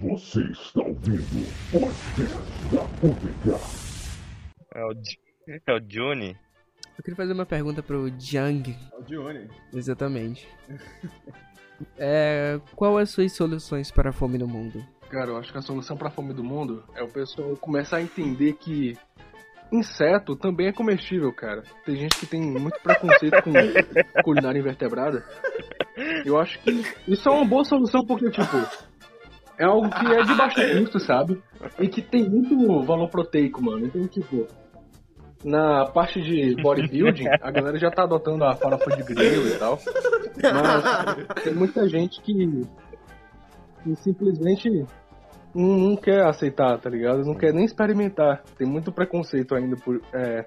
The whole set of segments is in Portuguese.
Você está ouvindo o podcast da UPK. É o, é o Johnny. Eu queria fazer uma pergunta pro Jang. O Dione. Exatamente. É, qual as suas soluções para a fome no mundo? Cara, eu acho que a solução pra fome do mundo é o pessoal começar a entender que inseto também é comestível, cara. Tem gente que tem muito preconceito com culinária invertebrada. Eu acho que isso é uma boa solução porque, tipo, é algo que é de baixo custo, sabe? E que tem muito valor proteico, mano. Então, tipo, na parte de bodybuilding, a galera já tá adotando a farofa de grilo e tal. Mas tem muita gente que, que simplesmente não, não quer aceitar, tá ligado? Não quer nem experimentar. Tem muito preconceito ainda por, é,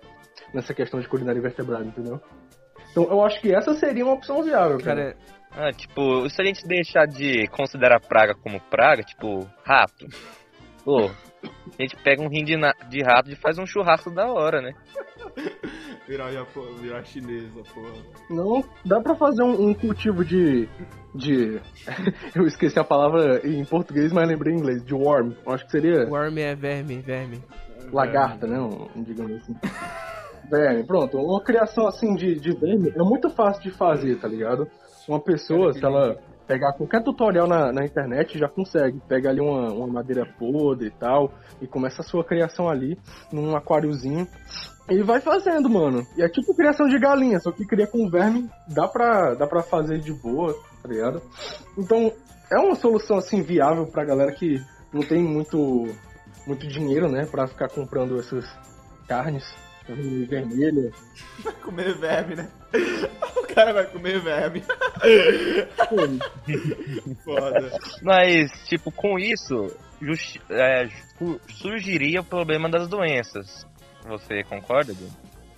nessa questão de culinária invertebrada, entendeu? Então eu acho que essa seria uma opção viável, cara. Cara, Ah, tipo, se a gente deixar de considerar praga como praga, tipo, rato. Pô, a gente pega um rim de, de rato e faz um churrasco da hora, né? Virar, Japo- virar chinesa, porra. Não dá pra fazer um, um cultivo de. de. eu esqueci a palavra em português, mas lembrei em inglês, de worm. Acho que seria worm é verme, verme. lagarta, né? Um, digamos assim. Verme, pronto. Uma criação assim de, de verme é muito fácil de fazer, tá ligado? Uma pessoa, se ela pegar qualquer tutorial na, na internet, já consegue. Pega ali uma, uma madeira podre e tal, e começa a sua criação ali, num aquáriozinho. E vai fazendo, mano. E é tipo criação de galinha, só que cria com verme, dá pra, dá pra fazer de boa, tá ligado? Então, é uma solução assim viável pra galera que não tem muito, muito dinheiro, né, pra ficar comprando essas carnes. Carne Vermelha. Vai comer verme, né? O cara vai comer verme. Foda. Mas, tipo, com isso, justi- é, su- surgiria o problema das doenças. Você concorda, Bruno?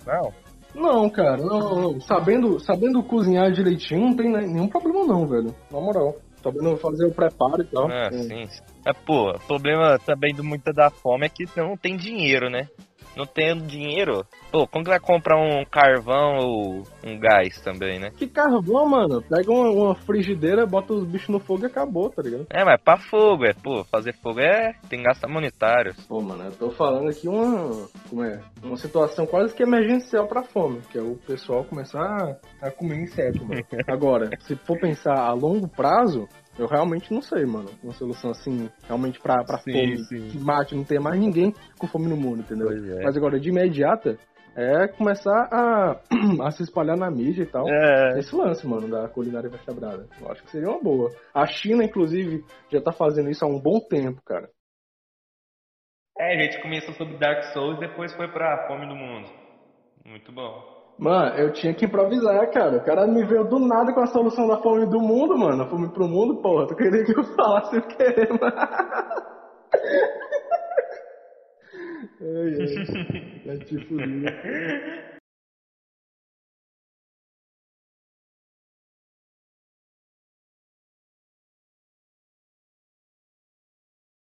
Não? Não, cara, não, não. Sabendo, sabendo cozinhar direitinho, não tem né, nenhum problema não, velho. Na moral. Sabendo fazer o preparo e tal. Ah, É. sim. É, pô, o problema também do muita da fome é que não tem dinheiro, né? Não tendo dinheiro, pô, como que vai comprar um carvão ou um gás também, né? Que carvão, mano. Pega uma, uma frigideira, bota os bichos no fogo e acabou, tá ligado? É, mas pra fogo, é, pô, fazer fogo é. tem que gastar monetários. Pô, mano, eu tô falando aqui uma. Como é? Uma situação quase que emergencial pra fome, que é o pessoal começar a comer inseto, mano. Agora, se for pensar a longo prazo, eu realmente não sei, mano. Uma solução assim, realmente pra, pra Sim, fome, sim. que mate, não ter mais ninguém com fome no mundo, entendeu? É. Mas agora, de imediata, é começar a, a se espalhar na mídia e tal. É. Esse lance, mano, da culinária vertebrada. Eu acho que seria uma boa. A China, inclusive, já tá fazendo isso há um bom tempo, cara. É, a gente começou sobre Dark Souls e depois foi pra Fome do Mundo. Muito bom. Mano, eu tinha que improvisar, cara. O cara me veio do nada com a solução da fome do mundo, mano. A fome pro mundo, porra. Tu queria que eu falasse o quê, mano? Ai. É tipo isso.